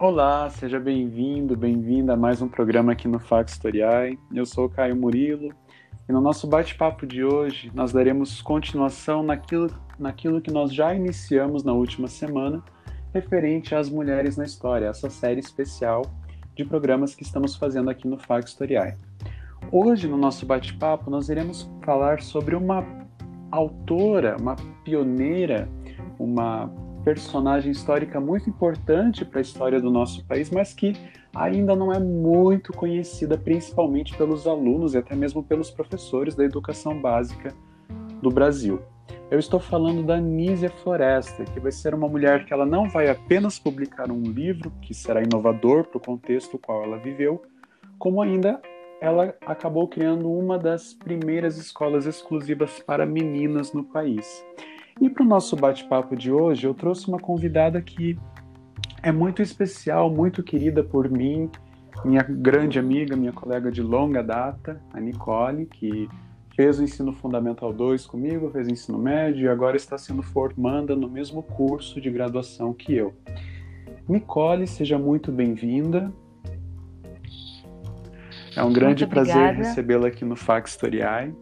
Olá, seja bem-vindo, bem-vinda a mais um programa aqui no Fax Historiai. Eu sou o Caio Murilo e no nosso bate-papo de hoje nós daremos continuação naquilo, naquilo que nós já iniciamos na última semana, referente às mulheres na história, essa série especial de programas que estamos fazendo aqui no Fax Historiai. Hoje, no nosso bate-papo, nós iremos falar sobre uma autora, uma pioneira, uma personagem histórica muito importante para a história do nosso país, mas que ainda não é muito conhecida, principalmente pelos alunos e até mesmo pelos professores da educação básica do Brasil. Eu estou falando da Nízia Floresta, que vai ser uma mulher que ela não vai apenas publicar um livro que será inovador para o contexto qual ela viveu, como ainda ela acabou criando uma das primeiras escolas exclusivas para meninas no país. E para o nosso bate-papo de hoje, eu trouxe uma convidada que é muito especial, muito querida por mim, minha grande amiga, minha colega de longa data, a Nicole, que fez o ensino fundamental 2 comigo, fez o ensino médio e agora está sendo formanda no mesmo curso de graduação que eu. Nicole, seja muito bem-vinda. É um grande prazer recebê-la aqui no Fax Historiai.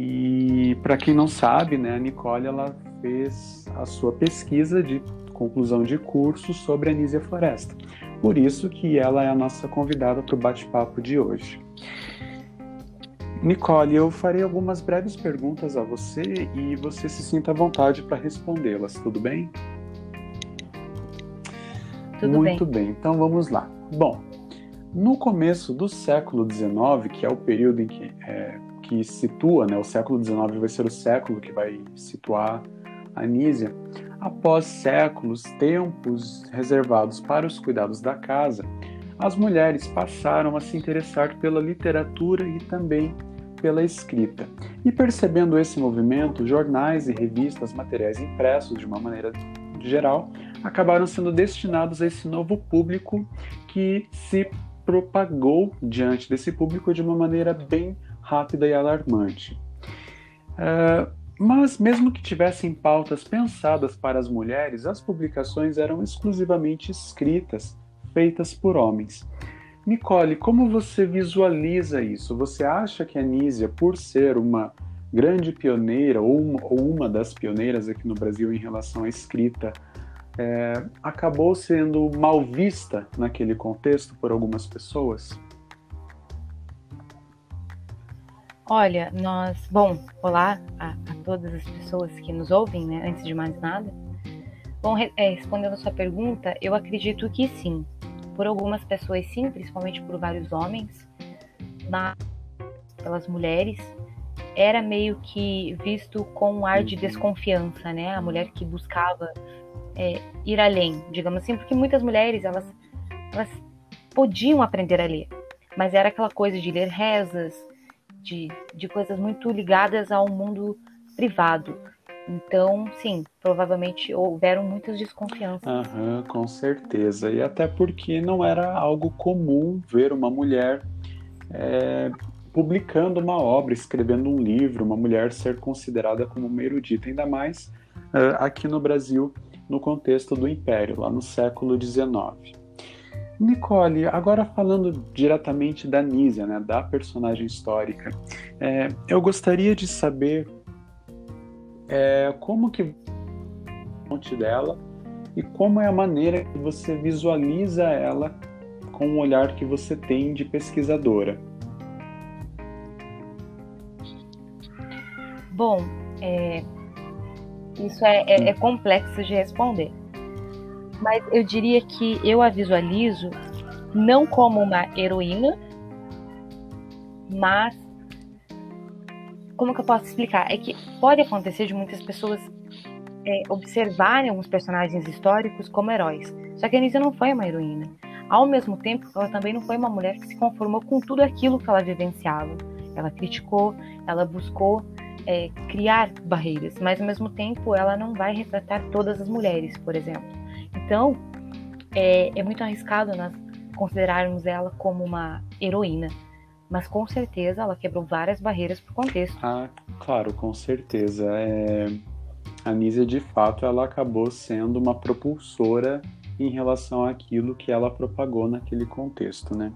E para quem não sabe, né, a Nicole ela fez a sua pesquisa de conclusão de curso sobre a Nízia Floresta. Por isso que ela é a nossa convidada para o bate-papo de hoje. Nicole, eu farei algumas breves perguntas a você e você se sinta à vontade para respondê-las, tudo bem? Tudo Muito bem. bem, então vamos lá. Bom, no começo do século XIX, que é o período em que é, que situa, né, o século XIX vai ser o século que vai situar a Nízia, após séculos, tempos reservados para os cuidados da casa, as mulheres passaram a se interessar pela literatura e também pela escrita. E percebendo esse movimento, jornais e revistas, materiais impressos de uma maneira geral, acabaram sendo destinados a esse novo público que se propagou diante desse público de uma maneira bem rápida e alarmante. Uh, mas, mesmo que tivessem pautas pensadas para as mulheres, as publicações eram exclusivamente escritas, feitas por homens. Nicole, como você visualiza isso? Você acha que a Nízia, por ser uma grande pioneira, ou uma, ou uma das pioneiras aqui no Brasil em relação à escrita, é, acabou sendo mal vista naquele contexto por algumas pessoas? Olha, nós. Bom, olá a, a, todas as pessoas que nos ouvem, né? Antes de mais nada. Bom, é, respondendo a sua pergunta, eu acredito que sim. Por algumas pessoas, sim, principalmente por vários homens, mas pelas mulheres, era meio que visto com um ar de uhum. desconfiança, né? A mulher que buscava é, ir além, digamos assim, porque muitas mulheres elas, elas podiam aprender a ler, mas era aquela coisa de ler rezas, de, de coisas muito ligadas ao mundo privado. Então, sim, provavelmente houveram muitas desconfianças. Aham, com certeza. E até porque não era algo comum ver uma mulher é, publicando uma obra, escrevendo um livro, uma mulher ser considerada como uma erudita, ainda mais uh, aqui no Brasil, no contexto do Império, lá no século XIX. Nicole, agora falando diretamente da Nízia, né, da personagem histórica, é, eu gostaria de saber é, como que fonte dela e como é a maneira que você visualiza ela com o olhar que você tem de pesquisadora. Bom, é, isso é, é, é complexo de responder mas eu diria que eu a visualizo não como uma heroína, mas como que eu posso explicar? É que pode acontecer de muitas pessoas é, observarem alguns personagens históricos como heróis. Só que a Anísia não foi uma heroína. Ao mesmo tempo, ela também não foi uma mulher que se conformou com tudo aquilo que ela vivenciava. Ela criticou, ela buscou é, criar barreiras, mas ao mesmo tempo ela não vai retratar todas as mulheres, por exemplo. Então, é, é muito arriscado nós considerarmos ela como uma heroína. Mas com certeza ela quebrou várias barreiras para o contexto. Ah, claro, com certeza. É... A Nízia, de fato, ela acabou sendo uma propulsora em relação àquilo que ela propagou naquele contexto, né?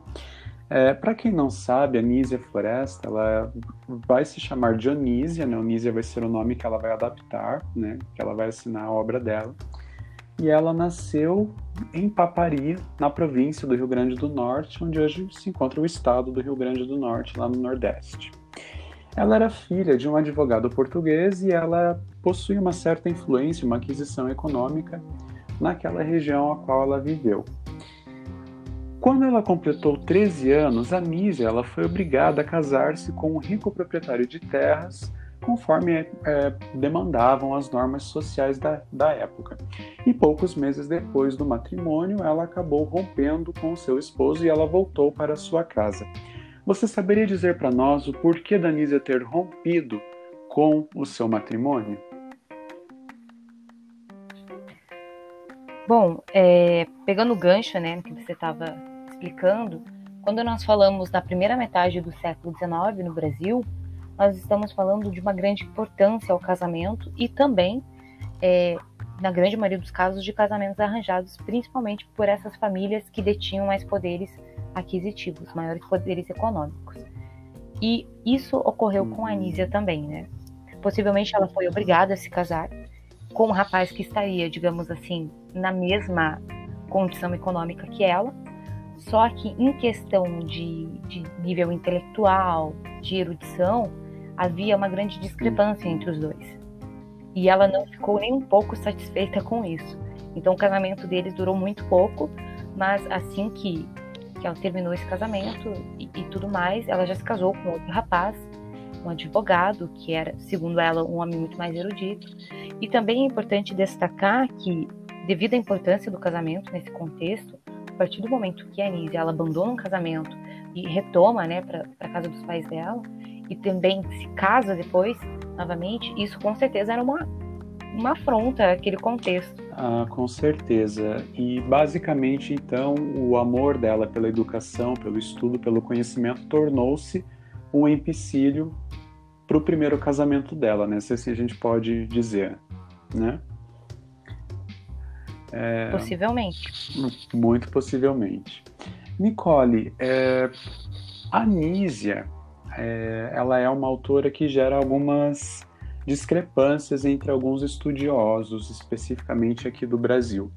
É, Para quem não sabe, a Nísia Floresta, ela vai se chamar Dionísia, né? Onísia vai ser o nome que ela vai adaptar, né? Que ela vai assinar a obra dela. E ela nasceu em Papari, na província do Rio Grande do Norte, onde hoje se encontra o estado do Rio Grande do Norte, lá no Nordeste. Ela era filha de um advogado português e ela possui uma certa influência, uma aquisição econômica naquela região a qual ela viveu. Quando ela completou 13 anos, a Nízia ela foi obrigada a casar-se com um rico proprietário de terras, conforme é, demandavam as normas sociais da, da época. E poucos meses depois do matrimônio, ela acabou rompendo com seu esposo e ela voltou para sua casa. Você saberia dizer para nós o porquê da Nízia ter rompido com o seu matrimônio? Bom, é, pegando o gancho né, que você estava explicando, quando nós falamos da primeira metade do século XIX no Brasil, nós estamos falando de uma grande importância ao casamento e também, é, na grande maioria dos casos, de casamentos arranjados principalmente por essas famílias que detinham mais poderes aquisitivos, maiores poderes econômicos. E isso ocorreu com a Anísia também, né? Possivelmente ela foi obrigada a se casar com um rapaz que estaria, digamos assim, na mesma condição econômica que ela, só que em questão de, de nível intelectual, de erudição, havia uma grande discrepância entre os dois. E ela não ficou nem um pouco satisfeita com isso. Então o casamento deles durou muito pouco, mas assim que, que ela terminou esse casamento e, e tudo mais, ela já se casou com outro rapaz, um advogado, que era, segundo ela, um homem muito mais erudito. E também é importante destacar que, devido à importância do casamento nesse contexto, a partir do momento que a Anísia ela abandona um casamento e retoma, né, para a casa dos pais dela, e também se casa depois, novamente, isso com certeza era uma, uma afronta àquele contexto. Ah, com certeza. E basicamente, então, o amor dela pela educação, pelo estudo, pelo conhecimento, tornou-se um empecilho para o primeiro casamento dela, né? Se assim a gente pode dizer, né? É, possivelmente. Muito possivelmente. Nicole, é, a Nísia, é, ela é uma autora que gera algumas discrepâncias entre alguns estudiosos, especificamente aqui do Brasil.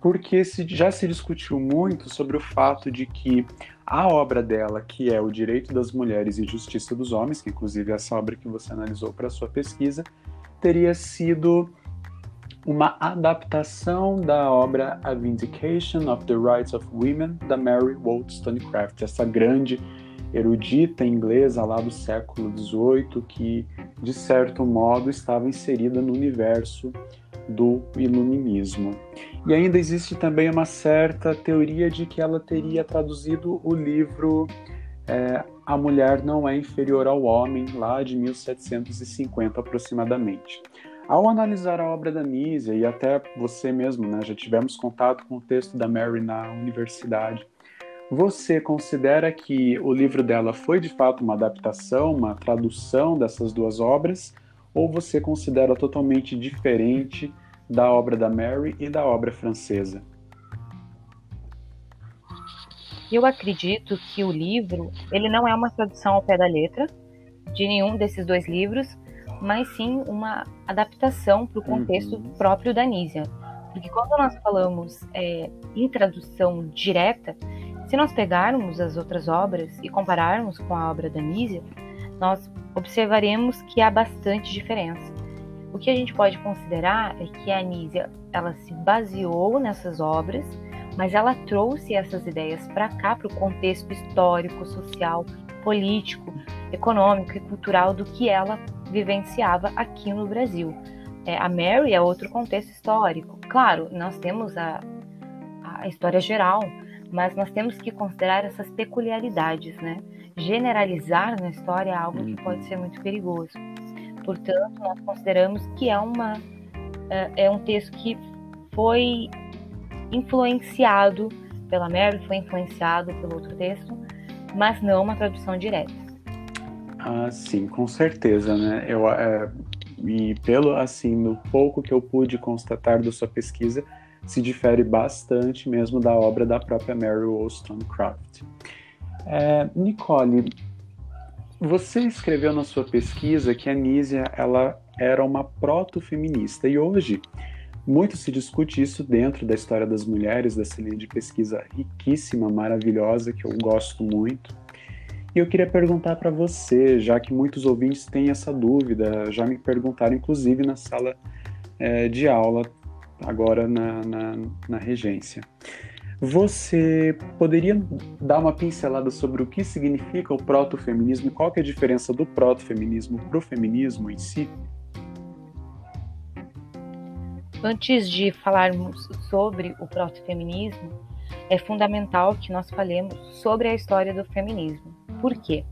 Porque se, já se discutiu muito sobre o fato de que a obra dela, que é O Direito das Mulheres e Justiça dos Homens, que inclusive é essa obra que você analisou para sua pesquisa, teria sido uma adaptação da obra A Vindication of the Rights of Women, da Mary Wollstonecraft, essa grande erudita inglesa lá do século XVIII que, de certo modo, estava inserida no universo do iluminismo. E ainda existe também uma certa teoria de que ela teria traduzido o livro é, A Mulher Não É Inferior ao Homem, lá de 1750 aproximadamente. Ao analisar a obra da Nízia, e até você mesmo, né, já tivemos contato com o texto da Mary na universidade, você considera que o livro dela foi de fato uma adaptação, uma tradução dessas duas obras, ou você considera totalmente diferente da obra da Mary e da obra francesa? Eu acredito que o livro, ele não é uma tradução ao pé da letra de nenhum desses dois livros, mas sim uma adaptação para o contexto uhum. próprio da Nízia. Porque quando nós falamos é, em tradução direta, se nós pegarmos as outras obras e compararmos com a obra da Nízia, nós observaremos que há bastante diferença. O que a gente pode considerar é que a Nízia ela se baseou nessas obras, mas ela trouxe essas ideias para cá, para o contexto histórico, social, político, econômico e cultural do que ela vivenciava aqui no Brasil. É, a Mary é outro contexto histórico. Claro, nós temos a, a história geral, mas nós temos que considerar essas peculiaridades, né? Generalizar na história é algo que pode ser muito perigoso. Portanto, nós consideramos que é uma é, é um texto que foi influenciado pela Mary, foi influenciado pelo outro texto, mas não uma tradução direta. Ah, sim, com certeza, né? Eu, é, e pelo assim, no pouco que eu pude constatar da sua pesquisa, se difere bastante mesmo da obra da própria Mary Wollstonecraft. É, Nicole, você escreveu na sua pesquisa que a Nízia ela era uma proto-feminista e hoje muito se discute isso dentro da história das mulheres, dessa linha de pesquisa riquíssima, maravilhosa, que eu gosto muito. E eu queria perguntar para você, já que muitos ouvintes têm essa dúvida, já me perguntaram, inclusive na sala é, de aula, agora na, na, na regência. Você poderia dar uma pincelada sobre o que significa o proto-feminismo qual é a diferença do proto-feminismo para o feminismo em si? Antes de falarmos sobre o proto-feminismo, é fundamental que nós falemos sobre a história do feminismo. Por quê?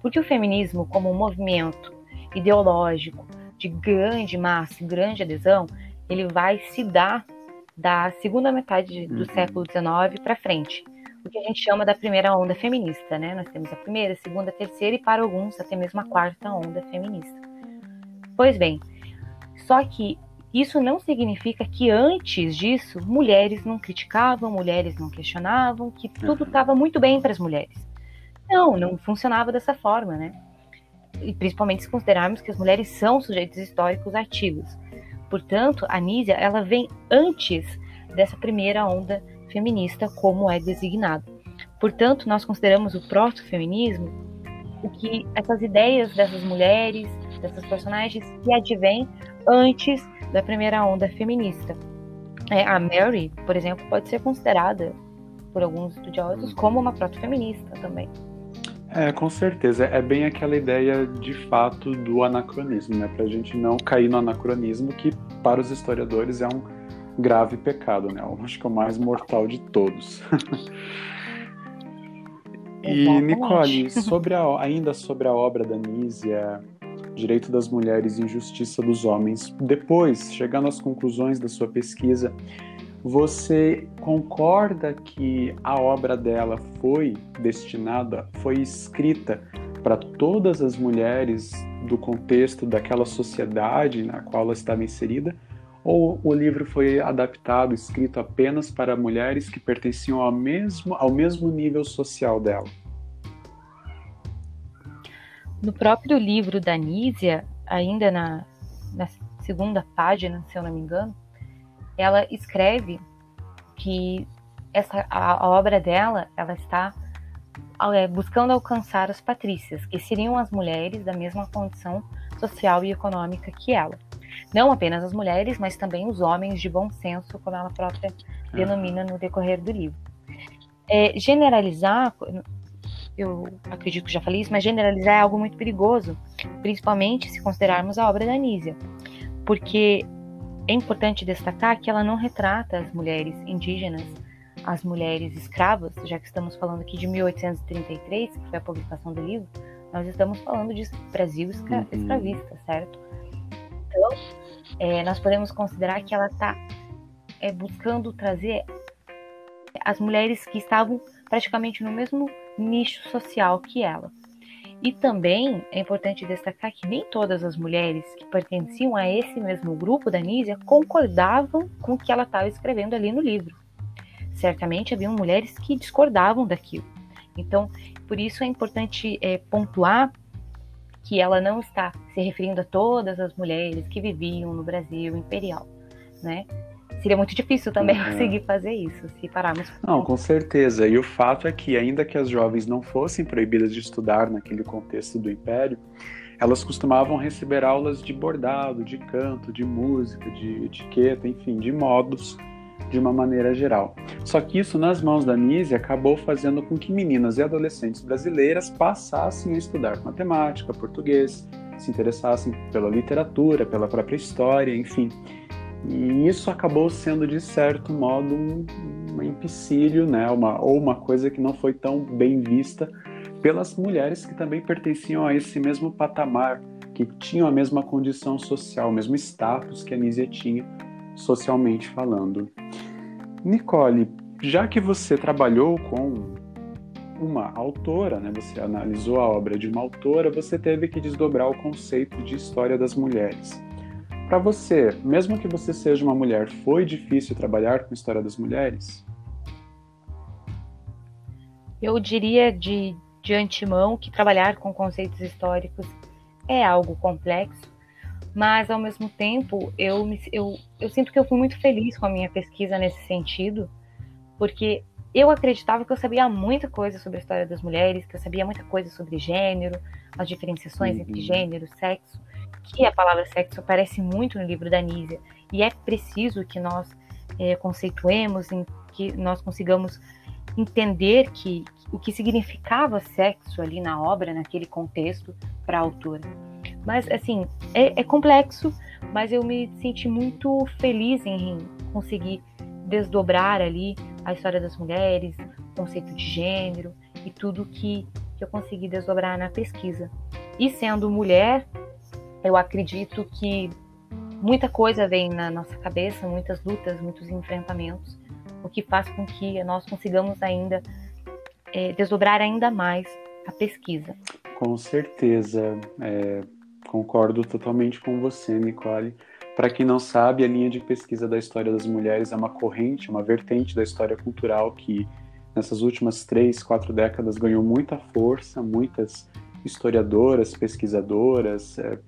Porque o feminismo, como um movimento ideológico de grande massa, grande adesão, ele vai se dar da segunda metade do uhum. século XIX para frente, o que a gente chama da primeira onda feminista, né? Nós temos a primeira, a segunda, a terceira e para alguns até mesmo a quarta onda feminista. Pois bem, só que isso não significa que antes disso mulheres não criticavam, mulheres não questionavam, que tudo estava muito bem para as mulheres. Não, não funcionava dessa forma, né? E principalmente se considerarmos que as mulheres são sujeitos históricos ativos. Portanto, a Nízia ela vem antes dessa primeira onda feminista, como é designado. Portanto, nós consideramos o proto-feminismo o que essas ideias dessas mulheres, dessas personagens que advêm antes da primeira onda feminista. É, a Mary, por exemplo, pode ser considerada por alguns estudiosos como uma proto-feminista também. É, com certeza. É bem aquela ideia de fato do anacronismo, né? Para a gente não cair no anacronismo, que para os historiadores é um grave pecado, né? Eu acho que é o mais mortal de todos. e, Nicole, sobre a, ainda sobre a obra da Nízia, Direito das Mulheres e Injustiça dos Homens. Depois, chegando às conclusões da sua pesquisa, você concorda que a obra dela foi destinada, foi escrita para todas as mulheres do contexto daquela sociedade na qual ela estava inserida? Ou o livro foi adaptado, escrito apenas para mulheres que pertenciam ao mesmo, ao mesmo nível social dela? No próprio livro da Nízia, ainda na, na segunda página, se eu não me engano, ela escreve que essa, a, a obra dela ela está é, buscando alcançar as patrícias, que seriam as mulheres da mesma condição social e econômica que ela. Não apenas as mulheres, mas também os homens de bom senso, como ela própria denomina no decorrer do livro. É, generalizar eu acredito que já falei isso, mas generalizar é algo muito perigoso, principalmente se considerarmos a obra da Anísia, porque é importante destacar que ela não retrata as mulheres indígenas, as mulheres escravas, já que estamos falando aqui de 1833, que foi a publicação do livro, nós estamos falando de Brasil escra uhum. escravista, certo? Então, é, nós podemos considerar que ela está é, buscando trazer as mulheres que estavam praticamente no mesmo nicho social que ela. E também é importante destacar que nem todas as mulheres que pertenciam a esse mesmo grupo da Nízia concordavam com o que ela estava escrevendo ali no livro. Certamente haviam mulheres que discordavam daquilo. Então, por isso é importante é, pontuar que ela não está se referindo a todas as mulheres que viviam no Brasil imperial, né? Seria muito difícil também uhum. conseguir fazer isso, se pararmos. Não, com certeza. E o fato é que, ainda que as jovens não fossem proibidas de estudar naquele contexto do Império, elas costumavam receber aulas de bordado, de canto, de música, de etiqueta, enfim, de modos de uma maneira geral. Só que isso, nas mãos da Nise, acabou fazendo com que meninas e adolescentes brasileiras passassem a estudar matemática, português, se interessassem pela literatura, pela própria história, enfim. E isso acabou sendo, de certo modo, um, um empecilho, né? uma, ou uma coisa que não foi tão bem vista pelas mulheres que também pertenciam a esse mesmo patamar, que tinham a mesma condição social, o mesmo status que a Nízia tinha, socialmente falando. Nicole, já que você trabalhou com uma autora, né, você analisou a obra de uma autora, você teve que desdobrar o conceito de história das mulheres. Para você, mesmo que você seja uma mulher, foi difícil trabalhar com a história das mulheres? Eu diria de, de antemão que trabalhar com conceitos históricos é algo complexo, mas ao mesmo tempo eu, eu, eu sinto que eu fui muito feliz com a minha pesquisa nesse sentido, porque eu acreditava que eu sabia muita coisa sobre a história das mulheres, que eu sabia muita coisa sobre gênero, as diferenciações uhum. entre gênero, sexo, que a palavra sexo aparece muito no livro da Nízia, e é preciso que nós é, conceituemos, em, que nós consigamos entender que o que significava sexo ali na obra, naquele contexto, para a autora. Mas, assim, é, é, complexo, mas eu me senti muito feliz em conseguir desdobrar ali a história das mulheres, o conceito de gênero e tudo que, que eu consegui desdobrar na pesquisa. E sendo mulher, eu acredito que muita coisa vem na nossa cabeça, muitas lutas, muitos enfrentamentos, o que faz com que nós consigamos ainda é, desdobrar ainda mais a pesquisa. Com certeza, é, concordo totalmente com você, Nicole. Para quem não sabe, a linha de pesquisa da história das mulheres é uma corrente, uma vertente da história cultural que nessas últimas três, quatro décadas ganhou muita força, muitas historiadoras, pesquisadoras, é,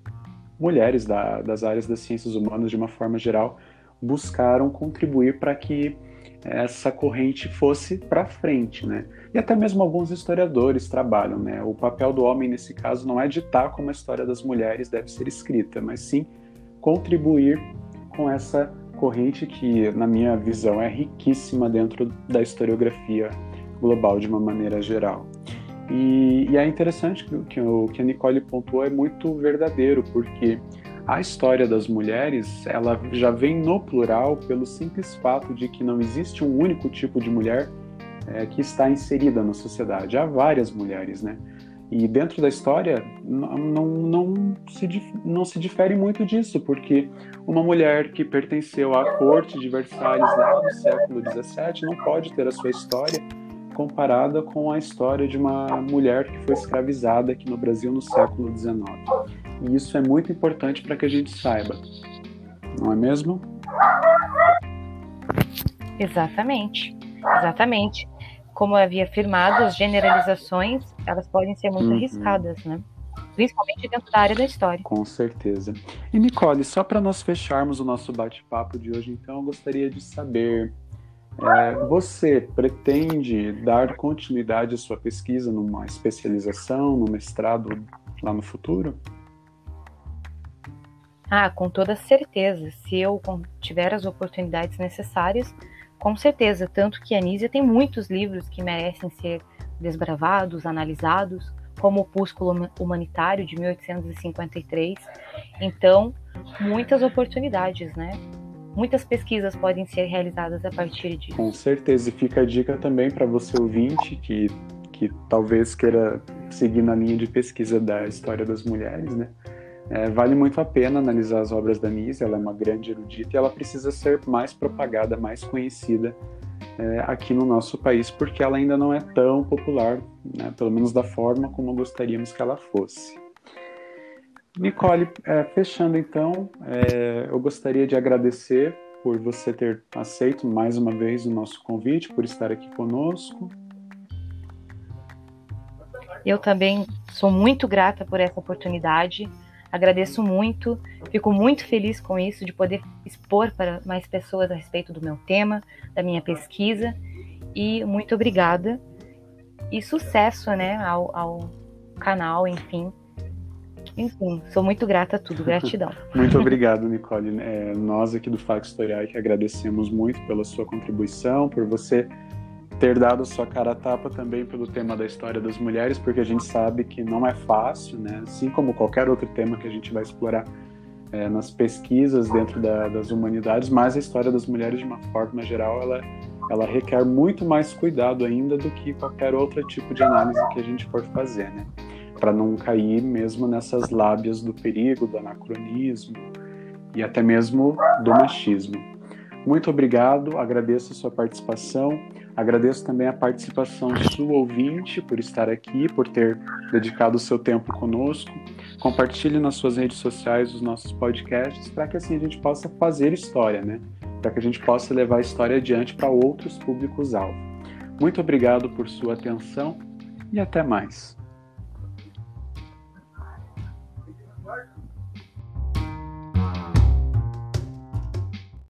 mulheres da, das áreas das ciências humanas de uma forma geral buscaram contribuir para que essa corrente fosse para frente, né? E até mesmo alguns historiadores trabalham, né? O papel do homem nesse caso não é ditar como a história das mulheres deve ser escrita, mas sim contribuir com essa corrente que, na minha visão, é riquíssima dentro da historiografia global de uma maneira geral. E, e é interessante que, que o que a Nicole pontuou é muito verdadeiro, porque a história das mulheres, ela já vem no plural pelo simples fato de que não existe um único tipo de mulher é, que está inserida na sociedade. Há várias mulheres, né? E dentro da história não, não, não, se, não se difere muito disso, porque uma mulher que pertenceu à corte de Versalhes lá no século XVII não pode ter a sua história comparada com a história de uma mulher que foi escravizada aqui no Brasil no século XIX. E isso é muito importante para que a gente saiba, não é mesmo? Exatamente, exatamente. Como havia afirmado, as generalizações elas podem ser muito uhum. arriscadas, né? Principalmente dentro da área da história. Com certeza. E Nicole, só para nós fecharmos o nosso bate-papo de hoje, então, eu gostaria de saber é, você pretende dar continuidade à sua pesquisa numa especialização, no mestrado lá no futuro? Ah, com toda certeza. Se eu tiver as oportunidades necessárias, com certeza. Tanto que a Anísia tem muitos livros que merecem ser desbravados, analisados, como o Opúsculo Humanitário de 1853. Então, muitas oportunidades, né? Muitas pesquisas podem ser realizadas a partir disso. Com certeza. E fica a dica também para você ouvinte que, que talvez queira seguir na linha de pesquisa da história das mulheres, né? É, vale muito a pena analisar as obras da Nise, ela é uma grande erudita e ela precisa ser mais propagada, mais conhecida é, aqui no nosso país, porque ela ainda não é tão popular, né, pelo menos da forma como gostaríamos que ela fosse. Nicole, é, fechando então, é, eu gostaria de agradecer por você ter aceito mais uma vez o nosso convite, por estar aqui conosco. Eu também sou muito grata por essa oportunidade. Agradeço muito, fico muito feliz com isso, de poder expor para mais pessoas a respeito do meu tema, da minha pesquisa. E muito obrigada. E sucesso né, ao, ao canal, enfim. Enfim, sou muito grata a tudo, gratidão. muito obrigado, Nicole. É, nós aqui do Fax Historial que agradecemos muito pela sua contribuição, por você ter dado sua cara a tapa também pelo tema da história das mulheres, porque a gente sabe que não é fácil, né? Assim como qualquer outro tema que a gente vai explorar é, nas pesquisas dentro da, das humanidades, mas a história das mulheres, de uma forma geral, ela, ela requer muito mais cuidado ainda do que qualquer outro tipo de análise que a gente for fazer, né? Para não cair mesmo nessas lábias do perigo, do anacronismo e até mesmo do machismo. Muito obrigado, agradeço a sua participação. Agradeço também a participação sua ouvinte por estar aqui, por ter dedicado o seu tempo conosco. Compartilhe nas suas redes sociais os nossos podcasts para que assim a gente possa fazer história, né? Para que a gente possa levar a história adiante para outros públicos-alvo. Muito obrigado por sua atenção e até mais.